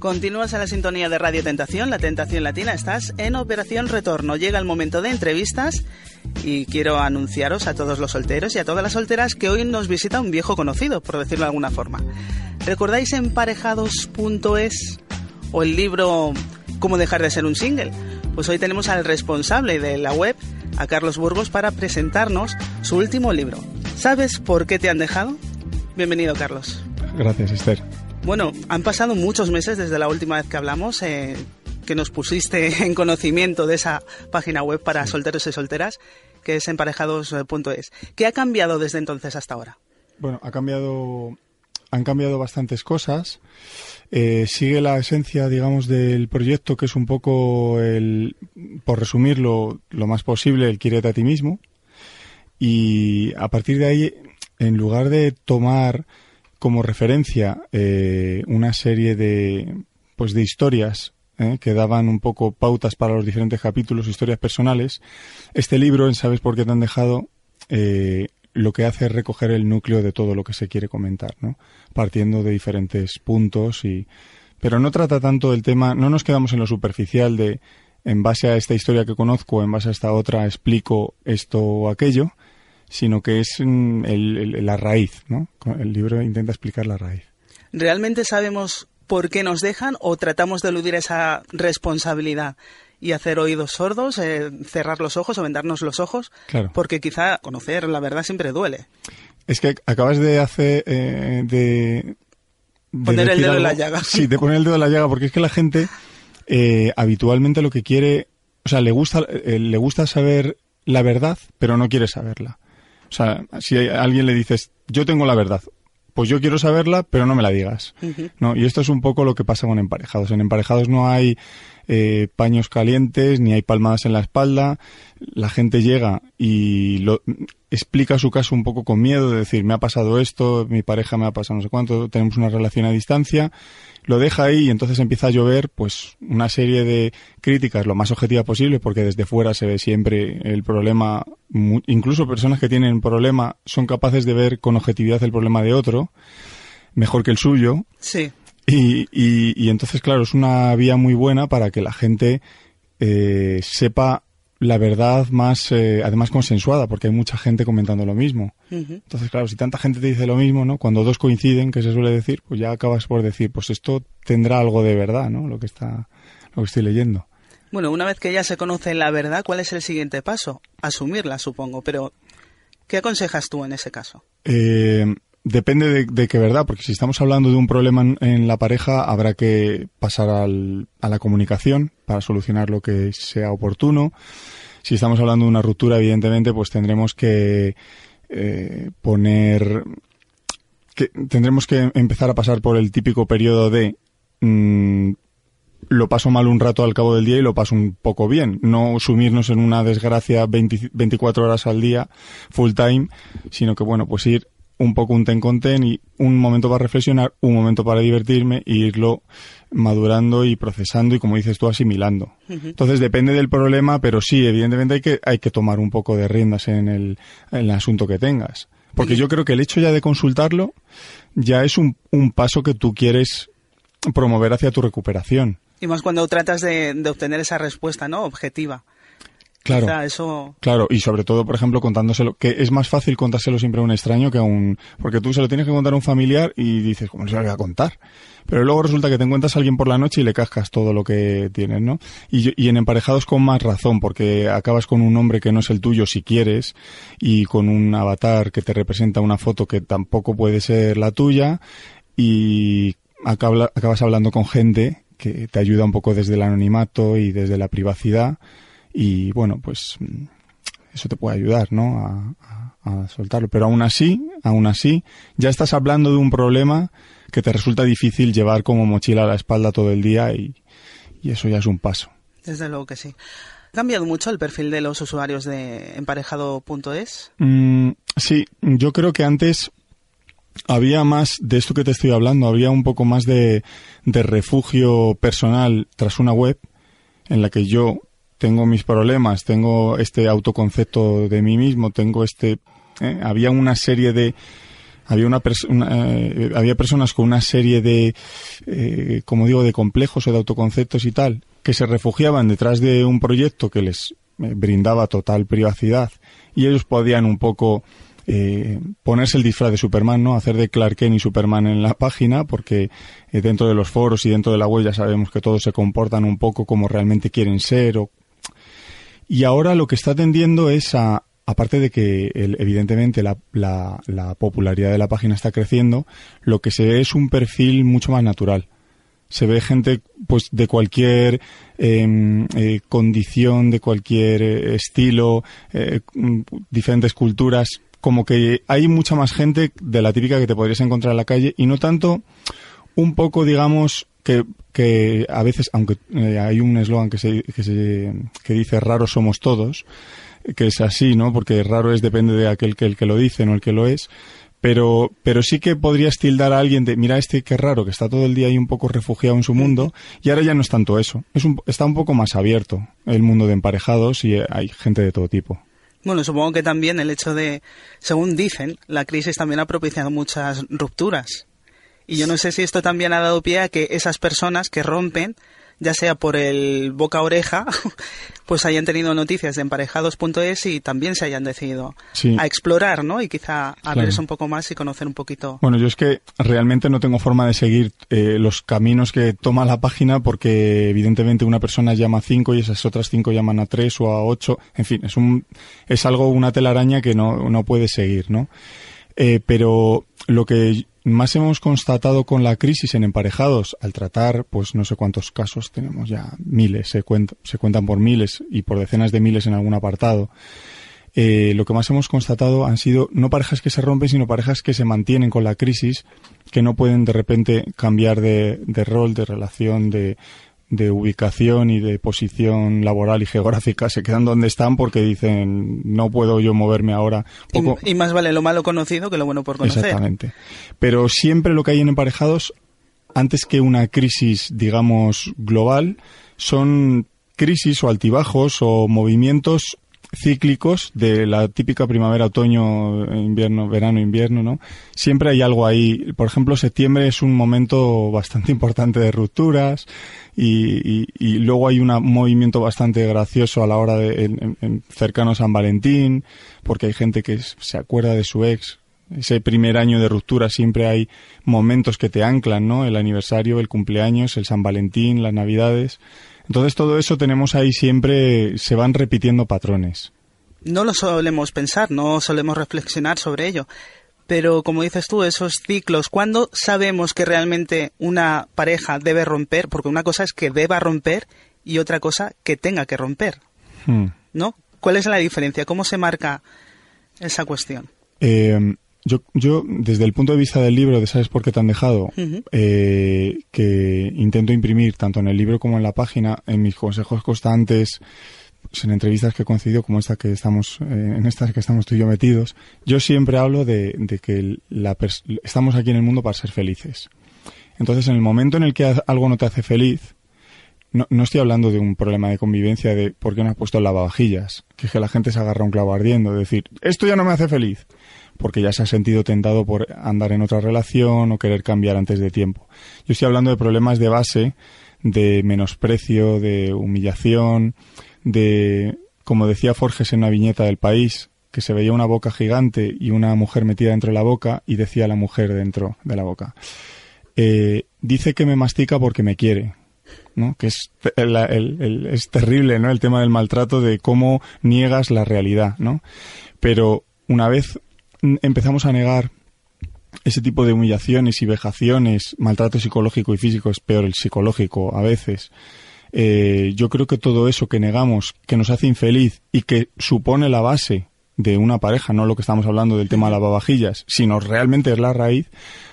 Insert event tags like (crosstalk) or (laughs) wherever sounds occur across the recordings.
Continúas a la sintonía de Radio Tentación, la Tentación Latina. Estás en Operación Retorno. Llega el momento de entrevistas y quiero anunciaros a todos los solteros y a todas las solteras que hoy nos visita un viejo conocido, por decirlo de alguna forma. ¿Recordáis emparejados.es o el libro Cómo dejar de ser un single? Pues hoy tenemos al responsable de la web, a Carlos Burgos, para presentarnos su último libro. ¿Sabes por qué te han dejado? Bienvenido, Carlos. Gracias, Esther. Bueno, han pasado muchos meses desde la última vez que hablamos, eh, que nos pusiste (laughs) en conocimiento de esa página web para solteros y solteras, que es emparejados.es. ¿Qué ha cambiado desde entonces hasta ahora? Bueno, ha cambiado, han cambiado bastantes cosas. Eh, sigue la esencia, digamos, del proyecto, que es un poco el, por resumirlo lo más posible, el quiere a ti mismo. Y a partir de ahí, en lugar de tomar como referencia eh, una serie de, pues de historias eh, que daban un poco pautas para los diferentes capítulos, historias personales. Este libro, en Sabes por qué te han dejado, eh, lo que hace es recoger el núcleo de todo lo que se quiere comentar, ¿no? Partiendo de diferentes puntos y, pero no trata tanto del tema, no nos quedamos en lo superficial de, en base a esta historia que conozco, en base a esta otra, explico esto o aquello, sino que es mm, la raíz, ¿no? El libro intenta explicar la raíz. ¿Realmente sabemos por qué nos dejan o tratamos de eludir esa responsabilidad y hacer oídos sordos, eh, cerrar los ojos o vendarnos los ojos? Claro. Porque quizá conocer la verdad siempre duele. Es que acabas de hacer eh, de, poner el dedo en la llaga. Sí, de poner el dedo en la llaga, porque es que la gente eh, habitualmente lo que quiere, o sea, le gusta, le gusta saber la verdad, pero no quiere saberla. O sea, si a alguien le dices, yo tengo la verdad, pues yo quiero saberla, pero no me la digas. ¿no? Y esto es un poco lo que pasa con emparejados. En emparejados no hay eh, paños calientes, ni hay palmadas en la espalda. La gente llega y lo, explica su caso un poco con miedo, de decir, me ha pasado esto, mi pareja me ha pasado no sé cuánto, tenemos una relación a distancia lo deja ahí y entonces empieza a llover pues una serie de críticas lo más objetiva posible porque desde fuera se ve siempre el problema incluso personas que tienen problema son capaces de ver con objetividad el problema de otro mejor que el suyo. Sí y, y, entonces claro es una vía muy buena para que la gente eh, sepa la verdad más, eh, además consensuada, porque hay mucha gente comentando lo mismo. Entonces, claro, si tanta gente te dice lo mismo, ¿no? Cuando dos coinciden, que se suele decir, pues ya acabas por decir, pues esto tendrá algo de verdad, ¿no? Lo que está, lo que estoy leyendo. Bueno, una vez que ya se conoce la verdad, ¿cuál es el siguiente paso? Asumirla, supongo, pero ¿qué aconsejas tú en ese caso? Eh, depende de, qué verdad, porque si estamos hablando de un problema en, la pareja, habrá que pasar al, a la comunicación para solucionar lo que sea oportuno. Si estamos hablando de una ruptura, evidentemente, pues tendremos que eh, poner que tendremos que empezar a pasar por el típico periodo de mm, lo paso mal un rato al cabo del día y lo paso un poco bien. No sumirnos en una desgracia 24 horas al día, full time, sino que, bueno, pues ir un poco un ten con ten y un momento para reflexionar, un momento para divertirme y irlo madurando y procesando y como dices tú asimilando. Entonces depende del problema, pero sí, evidentemente hay que hay que tomar un poco de riendas en el, en el asunto que tengas. Porque yo creo que el hecho ya de consultarlo ya es un, un paso que tú quieres promover hacia tu recuperación. Y más cuando tratas de, de obtener esa respuesta, ¿no? Objetiva. Claro, eso... claro, y sobre todo, por ejemplo, contándoselo, que es más fácil contárselo siempre a un extraño que a un... Porque tú se lo tienes que contar a un familiar y dices, ¿cómo se lo voy a contar? Pero luego resulta que te encuentras a alguien por la noche y le cascas todo lo que tienes, ¿no? Y, y en emparejados con más razón, porque acabas con un hombre que no es el tuyo si quieres y con un avatar que te representa una foto que tampoco puede ser la tuya y acabas hablando con gente que te ayuda un poco desde el anonimato y desde la privacidad y bueno, pues mm, eso te puede ayudar, ¿no? A, soltarlo. Pero aún así, aún así, ya estás hablando de un problema que te resulta difícil llevar como mochila a la espalda todo el día y, eso ya es un paso. Desde luego que sí. ¿Ha cambiado mucho el perfil de los usuarios de emparejado.es? Mm, sí, yo creo que antes había más de esto que te estoy hablando, había un poco más de, de refugio personal tras una web en la que yo tengo mis problemas, tengo este autoconcepto de mí mismo, tengo este... ¿eh? Había una serie de... Había, una, eh, había personas con una serie de, eh, como digo, de complejos o de autoconceptos y tal, que se refugiaban detrás de un proyecto que les brindaba total privacidad y ellos podían un poco ponerse el disfraz de Superman, ¿no? Hacer de Clark Kent y Superman en la página, porque dentro de los foros y dentro de la web ya sabemos que todos se comportan un poco como realmente quieren ser o y ahora lo que está tendiendo es a, aparte de que evidentemente la, la, popularidad de la página está creciendo, lo que se ve es un perfil mucho más natural. Se ve gente pues de cualquier em, eh, condición, de cualquier eh, estilo, eh, diferentes culturas, como que hay mucha más gente de la típica que te podrías encontrar en la calle y no tanto un poco, digamos, que, que a veces, aunque eh, hay un eslogan que, se, que, se, que dice raros somos todos, que es así, ¿no? Porque raro es depende de aquel que el que lo dice, no el que lo es. Pero, pero sí que podrías tildar a alguien de, mira este qué raro, que está todo el día ahí un poco refugiado en su mundo, y ahora ya no es tanto eso. Es un, está un poco más abierto el mundo de emparejados y hay gente de todo tipo. Bueno, supongo que también el hecho de, según dicen, la crisis también ha propiciado muchas rupturas. Y yo no sé si esto también ha dado pie a que esas personas que rompen, ya sea por el boca a oreja, (laughs) pues hayan tenido noticias de emparejados.es y también se hayan decidido a explorar, ¿no? Y quizá abrirse un poco más y conocer un poquito. Bueno, yo es que realmente no tengo forma de seguir eh, los caminos que toma la página porque evidentemente una persona llama a cinco y esas otras cinco llaman a tres o a ocho. En fin, es un es algo una telaraña que no no puede seguir, ¿no? Eh, pero lo que más hemos constatado con la crisis en emparejados al tratar, pues no sé cuántos casos tenemos ya, miles, se, se cuentan por miles y por decenas de miles en algún apartado. Eh, lo que más hemos constatado han sido no parejas que se rompen, sino parejas que se mantienen con la crisis, que no pueden de repente cambiar de rol, de relación, de, de ubicación y de posición laboral y geográfica se quedan donde están porque dicen no puedo yo moverme ahora. Y, más vale lo malo conocido que lo bueno por conocer. Exactamente. Pero siempre lo que hay en emparejados, antes que una crisis, digamos, global, son crisis o altibajos o movimientos cíclicos de la típica primavera, otoño, invierno, verano, invierno, ¿no? Siempre hay algo ahí. Por ejemplo, septiembre es un momento bastante (laughs) importante de rupturas y, y, luego hay un movimiento bastante gracioso a la hora de en, cercano a San Valentín, porque hay gente que se acuerda de su ex. Ese primer año de ruptura siempre hay momentos que te anclan, ¿no? El aniversario, el cumpleaños, el San Valentín, las Navidades. Entonces todo eso tenemos ahí siempre, se van repitiendo patrones. No lo solemos pensar, no solemos reflexionar sobre ello. Pero como dices tú, esos ciclos, ¿cuándo sabemos que realmente una pareja debe romper? Porque una cosa es que deba romper y otra cosa que tenga que romper. Hmm. ¿No? ¿Cuál es la diferencia? ¿Cómo se marca esa cuestión? Eh, yo, yo, desde el punto de vista del libro, de ¿Sabes por qué te han dejado? Eh, que intento imprimir tanto en el libro como en la página, en mis consejos constantes, pues en entrevistas que he concedido, como esta que estamos, eh, en estas que estamos tú y yo metidos, yo siempre hablo de, de que la estamos aquí en el mundo para ser felices. Entonces, en el momento en el que algo no te hace feliz, no, no, estoy hablando de un problema de convivencia de por qué no has puesto el lavavajillas, que es que la gente se agarra un clavo ardiendo, decir, esto ya no me hace feliz porque ya se ha sentido tentado por andar en otra relación o querer cambiar antes de tiempo. Yo estoy hablando de problemas de base, de menosprecio, de humillación, de, como decía Forges en una viñeta del país, que se veía una boca gigante y una mujer metida dentro de la boca y decía la mujer dentro de la boca. Eh, dice que me mastica porque me quiere, ¿no? Que es, es terrible, ¿no? El tema del maltrato de cómo niegas la realidad, ¿no? Pero una vez empezamos a negar ese tipo de humillaciones y vejaciones, maltrato psicológico y físico, es peor el psicológico a veces, eh, yo creo que todo eso que negamos, que nos hace infeliz y que supone la base de una pareja, no lo que estamos hablando del tema de lavavajillas, sino realmente es la raíz,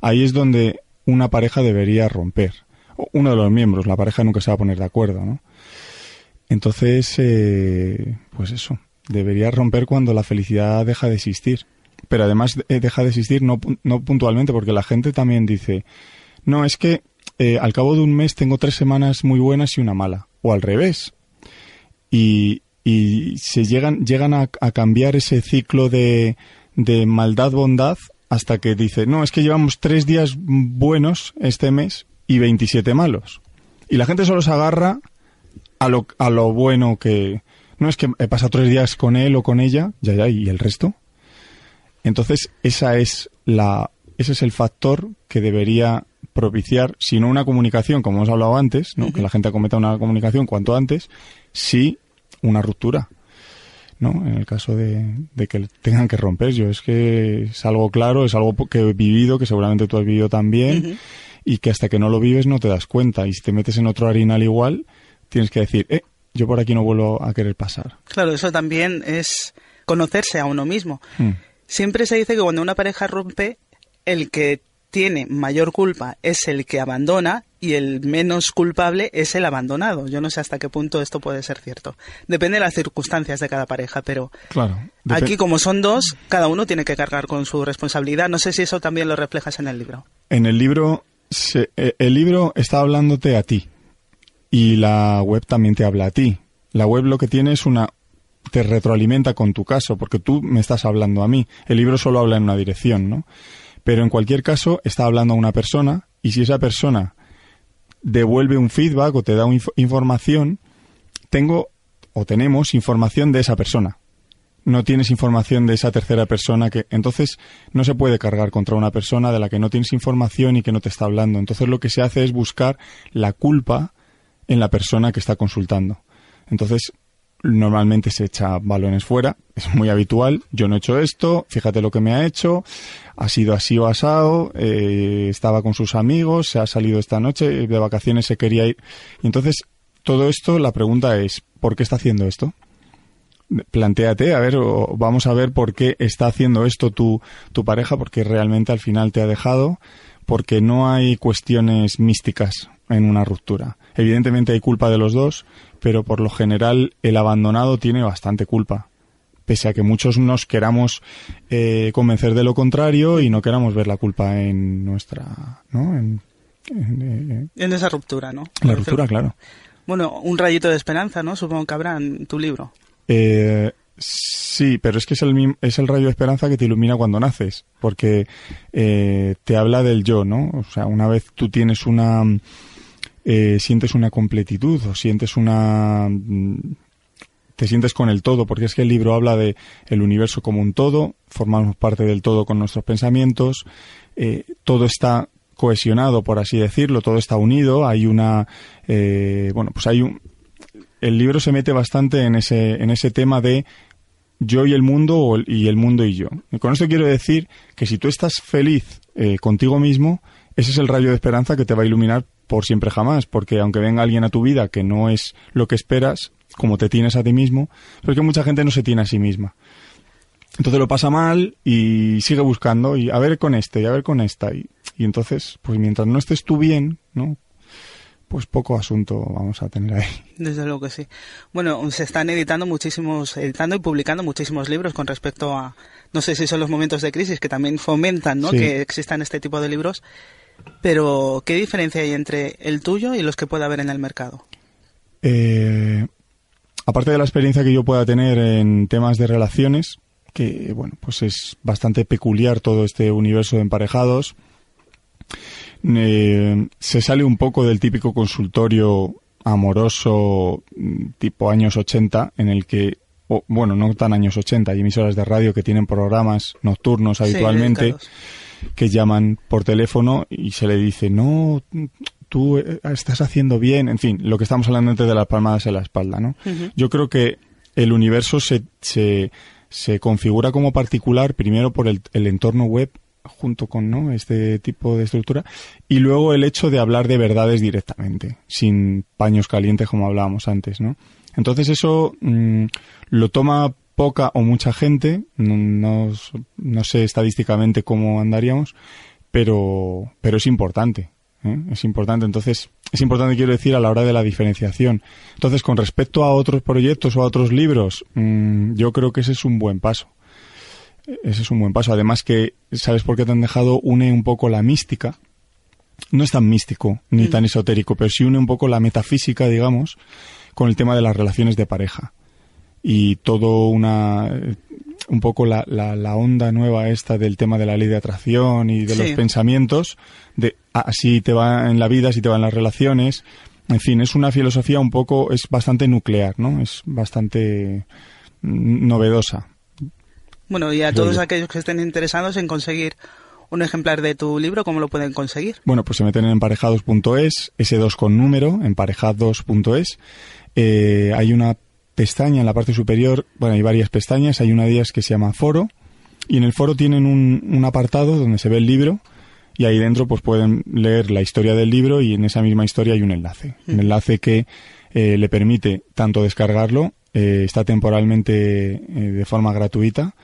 ahí es donde una pareja debería romper. Uno de los miembros, la pareja nunca se va a poner de acuerdo, ¿no? Entonces, eh, pues eso, debería romper cuando la felicidad deja de existir. Pero además eh, deja de existir no, no puntualmente, porque la gente también dice, no, es que eh, al cabo de un mes tengo tres semanas muy buenas y una mala, o al revés. Y, y se llegan, llegan a, cambiar ese ciclo de, de maldad-bondad hasta que dice, no, es que llevamos tres días buenos este mes y 27 malos. Y la gente solo se agarra a lo, a lo bueno que... No es que he pasado tres días con él o con ella, ya, ya, y el resto. Entonces, esa es la, ese es el factor que debería propiciar, si no una comunicación, como hemos hablado antes, ¿no? que la gente cometa una comunicación cuanto antes, sí una ruptura. ¿no? En el caso de, que tengan que romper. Yo es que es algo claro, es algo que he vivido, que seguramente tú has vivido también, y que hasta que no lo vives no te das cuenta. Y si te metes en otro harinal igual, tienes que decir, eh, yo por aquí no vuelvo a querer pasar. Claro, eso también es conocerse a uno mismo. Mm. Siempre se dice que cuando una pareja rompe, el que tiene mayor culpa es el que abandona y el menos culpable es el abandonado. Yo no sé hasta qué punto esto puede ser cierto. Depende de las circunstancias de cada pareja, pero claro, aquí como son dos, cada uno tiene que cargar con su responsabilidad. No sé si eso también lo reflejas en el libro. En el libro, eh, el libro está hablándote a ti y la web también te habla a ti. La web lo que tiene es una te retroalimenta con tu caso, porque tú me estás hablando a mí. El libro solo habla en una dirección, ¿no? Pero en cualquier caso, está hablando a una persona y si esa persona devuelve un feedback o te da información, tengo o tenemos información de esa persona. No tienes información de esa tercera persona que entonces no se puede cargar contra una persona de la que no tienes información y que no te está hablando. Entonces lo que se hace es buscar la culpa en la persona que está consultando. Entonces normalmente se echa balones fuera, es muy habitual, yo no he hecho esto, fíjate lo que me ha hecho, ha sido así o asado, eh, estaba con sus amigos, se ha salido esta noche, de vacaciones se quería ir. Y entonces, todo esto, la pregunta es, ¿por qué está haciendo esto? Plantéate, a ver, vamos a ver por qué está haciendo esto tu, tu pareja, porque realmente al final te ha dejado, porque no hay cuestiones místicas en una ruptura. Evidentemente hay culpa de los dos, pero por lo general el abandonado tiene bastante culpa. Pese a que muchos nos queramos eh, convencer de lo contrario y no queramos ver la culpa en nuestra, ¿no? En, eh, esa ruptura, ¿no? La ruptura, claro. Bueno, un rayito de esperanza, ¿no? Supongo que habrá en tu libro. Eh, sí, pero es que es el, es el rayo de esperanza que te ilumina cuando naces, porque te habla del yo, ¿no? O sea, una vez tú tienes una eh, sientes una completitud o sientes una mm, te sientes con el todo, porque es que el libro habla de el universo como un todo, formamos parte del todo con nuestros pensamientos, eh, todo está cohesionado, por así decirlo, todo está unido, hay una, eh, bueno, pues hay un, el libro se mete bastante en ese, en ese tema de yo y el mundo y el mundo y yo. Con esto quiero decir que si tú estás feliz contigo mismo, ese es el rayo de esperanza que te va a iluminar por siempre jamás, porque aunque venga alguien a tu vida que no es lo que esperas, como te tienes a ti mismo, pero es que mucha gente no se tiene a sí misma. Entonces lo pasa mal y sigue buscando y a ver con este y a ver con esta y, y entonces, pues mientras no estés tú bien, ¿no? Pues poco asunto vamos a tener ahí. Desde luego que sí. Bueno, se están editando muchísimos, editando y publicando muchísimos libros con respecto a, no sé si son los momentos de crisis que también fomentan, ¿no? Que existan este tipo de libros. Pero, ¿qué diferencia hay entre el tuyo y los que pueda haber en el mercado? Eh, aparte de la experiencia que yo pueda tener en temas de relaciones, que bueno, pues es bastante peculiar todo este universo de emparejados, eh, se sale un poco del típico consultorio amoroso mm, tipo años 80 en el que bueno, no tan años 80, hay emisoras de radio que tienen programas nocturnos habitualmente que llaman por teléfono y se le dice, no, tú eh, estás haciendo bien, en fin, lo que estamos hablando antes de las palmadas en la espalda, ¿no? Yo creo que el universo se, se, se, configura como particular primero por el, el entorno web junto con ¿no? este tipo de estructura. Y luego el hecho de hablar de verdades directamente, sin paños calientes como hablábamos antes, ¿no? Entonces eso mm, lo toma poca o mucha gente, no, no, sé estadísticamente cómo andaríamos, pero, pero es importante. ¿eh? Es importante. Entonces, es importante, quiero decir, a la hora de la diferenciación. Entonces, con respecto a otros proyectos o a otros libros, mm, yo creo que ese es un buen paso. Ese es un buen paso. Además que, ¿sabes por qué te han dejado? Une un poco la mística. No es tan místico ni mm. tan esotérico, pero sí une un poco la metafísica, digamos, con el tema de las relaciones de pareja. Y todo una, un poco la, la, onda nueva esta del tema de la ley de atracción y de los pensamientos, de así ah, te va en la vida, así te va en las relaciones. En fin, es una filosofía un poco, es bastante nuclear, ¿no? Es bastante novedosa. Bueno, y a todos aquellos que estén interesados en conseguir un ejemplar de tu libro, ¿cómo lo pueden conseguir? Bueno, pues se meten en emparejados.es, S2 con número, emparejados.es. Eh, hay una pestaña en la parte superior, bueno, hay varias pestañas, hay una de ellas que se llama foro, y en el foro tienen un, apartado donde se ve el libro, y ahí dentro pues pueden leer la historia del libro y en esa misma historia hay un enlace, un enlace que eh, le permite tanto descargarlo, eh, está temporalmente de forma gratuita,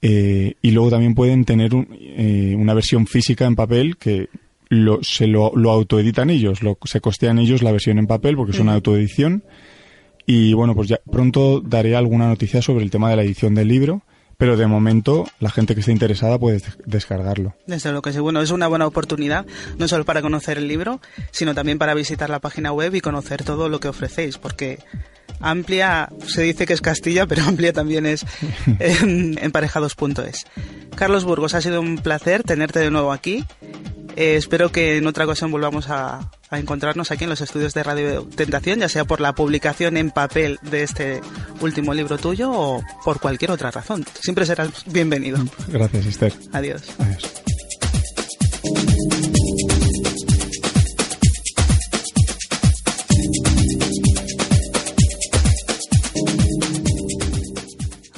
eh, y luego también pueden tener eh, una versión física en papel que lo, se lo, lo autoeditan ellos, lo, se costean ellos la versión en papel porque es una autoedición. Y bueno, pues ya pronto daré alguna noticia sobre el tema de la edición del libro. Pero de momento, la gente que esté interesada puede descargarlo. Desde lo que bueno, es una buena oportunidad, no solo para conocer el libro, sino también para visitar la página web y conocer todo lo que ofrecéis, porque Amplia se dice que es Castilla, pero (laughs) amplia también es en emparejados.es. Carlos Burgos, ha sido un placer tenerte de nuevo aquí. Eh, espero que en otra ocasión volvamos a, encontrarnos aquí en los estudios de Radio Tentación, ya sea por la publicación en papel de este último libro tuyo o por cualquier otra razón. Siempre serás bienvenido. Gracias, Esther. Adiós. Adiós.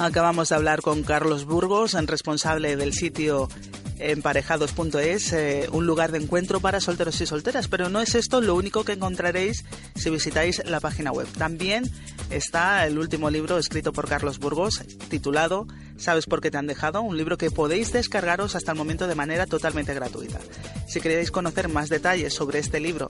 Acabamos de hablar con Carlos Burgos, responsable del sitio emparejados.es, eh, un lugar de encuentro para solteros y solteras. Pero no es esto lo único que encontraréis si visitáis la página web. También está el último libro escrito por Carlos Burgos, titulado ¿Sabes por qué te han dejado? Un libro que podéis descargaros hasta el momento de manera totalmente gratuita. Si queréis conocer más detalles sobre este libro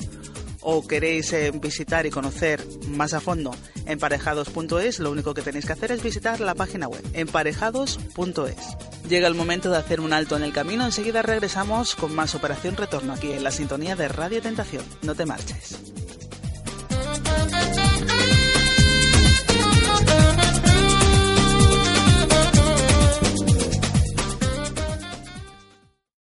o queréis eh, visitar y conocer más a fondo emparejados.es, lo único que tenéis que hacer es visitar la página web emparejados.es. Llega el momento de hacer un alto en el camino, enseguida regresamos con más Operación Retorno aquí en la sintonía de Radio Tentación. No te marches.